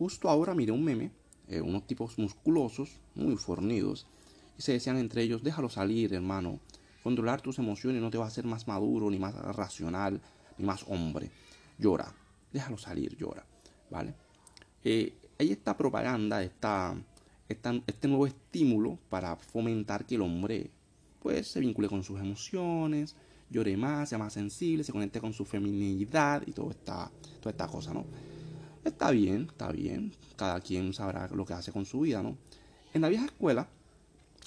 Justo ahora miré un meme, eh, unos tipos musculosos, muy fornidos, y se decían entre ellos, déjalo salir, hermano. Controlar tus emociones no te va a hacer más maduro, ni más racional, ni más hombre. Llora, déjalo salir, llora. ¿Vale? Eh, hay esta propaganda, esta, este nuevo estímulo para fomentar que el hombre pues se vincule con sus emociones, llore más, sea más sensible, se conecte con su feminidad y toda esta, toda esta cosa, ¿no? Está bien, está bien, cada quien sabrá lo que hace con su vida, ¿no? En la vieja escuela,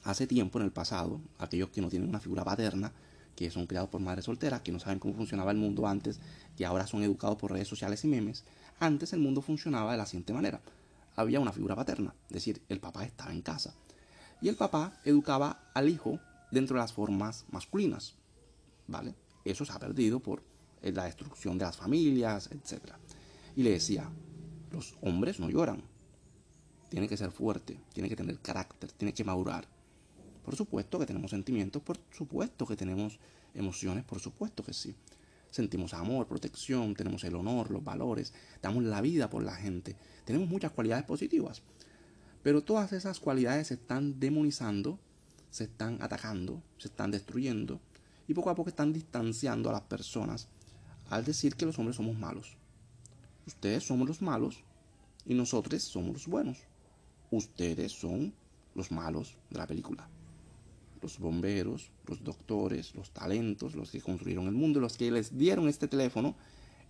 hace tiempo, en el pasado, aquellos que no tienen una figura paterna, que son criados por madres solteras, que no saben cómo funcionaba el mundo antes, que ahora son educados por redes sociales y memes, antes el mundo funcionaba de la siguiente manera. Había una figura paterna, es decir, el papá estaba en casa. Y el papá educaba al hijo dentro de las formas masculinas. ¿Vale? Eso se ha perdido por eh, la destrucción de las familias, etc. Y le decía, los hombres no lloran. Tiene que ser fuerte, tiene que tener carácter, tiene que madurar. Por supuesto que tenemos sentimientos, por supuesto que tenemos emociones, por supuesto que sí. Sentimos amor, protección, tenemos el honor, los valores, damos la vida por la gente. Tenemos muchas cualidades positivas. Pero todas esas cualidades se están demonizando, se están atacando, se están destruyendo y poco a poco están distanciando a las personas al decir que los hombres somos malos. Ustedes somos los malos y nosotros somos los buenos. Ustedes son los malos de la película. Los bomberos, los doctores, los talentos, los que construyeron el mundo, los que les dieron este teléfono,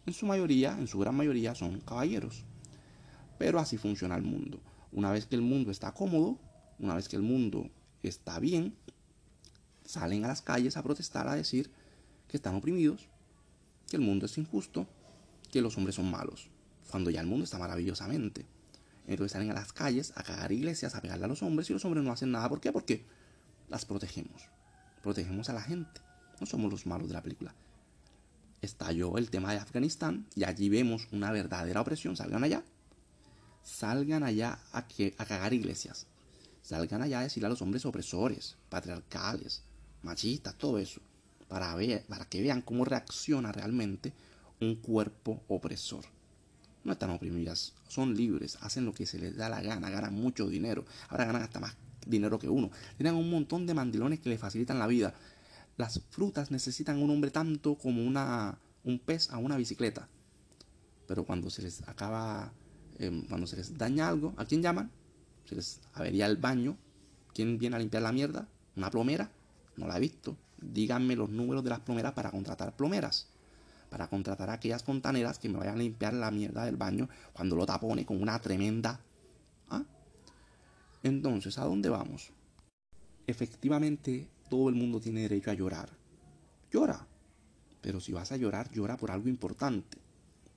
en su mayoría, en su gran mayoría, son caballeros. Pero así funciona el mundo. Una vez que el mundo está cómodo, una vez que el mundo está bien, salen a las calles a protestar, a decir que están oprimidos, que el mundo es injusto, que los hombres son malos, cuando ya el mundo está maravillosamente. Entonces salen a las calles a cagar iglesias, a pegarle a los hombres y los hombres no hacen nada. ¿Por qué? Porque las protegemos. Protegemos a la gente. No somos los malos de la película. Estalló el tema de Afganistán y allí vemos una verdadera opresión. Salgan allá. Salgan allá a, que, a cagar iglesias. Salgan allá a decirle a los hombres opresores, patriarcales, machistas, todo eso. Para, ver, para que vean cómo reacciona realmente un cuerpo opresor. No están oprimidas, son libres, hacen lo que se les da la gana, ganan mucho dinero. Ahora ganan hasta más dinero que uno. Tienen un montón de mandilones que les facilitan la vida. Las frutas necesitan un hombre tanto como una, un pez a una bicicleta. Pero cuando se les acaba, em, cuando se les daña algo, ¿a quién llaman? Se les avería el baño. ¿Quién viene a limpiar la mierda? ¿Una plomera? No la he visto. Díganme los números de las plomeras para contratar plomeras para contratar a aquellas fontaneras que me vayan a limpiar la mierda del baño cuando lo tapone con una tremenda... ¿Ah? Entonces, ¿a dónde vamos? Efectivamente, todo el mundo tiene derecho a llorar. Llora. Pero si vas a llorar, llora por algo importante.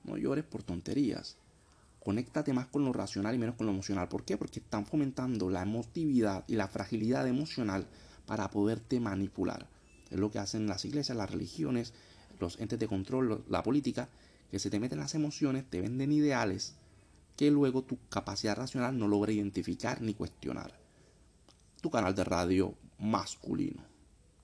No llores por tonterías. Conéctate más con lo racional y menos con lo emocional. ¿Por qué? Porque están fomentando la emotividad y la fragilidad emocional para poderte manipular. Es lo que hacen las iglesias, las religiones, los entes de control, la política, que se te meten las emociones, te venden ideales que luego tu capacidad racional no logra identificar ni cuestionar. Tu canal de radio masculino.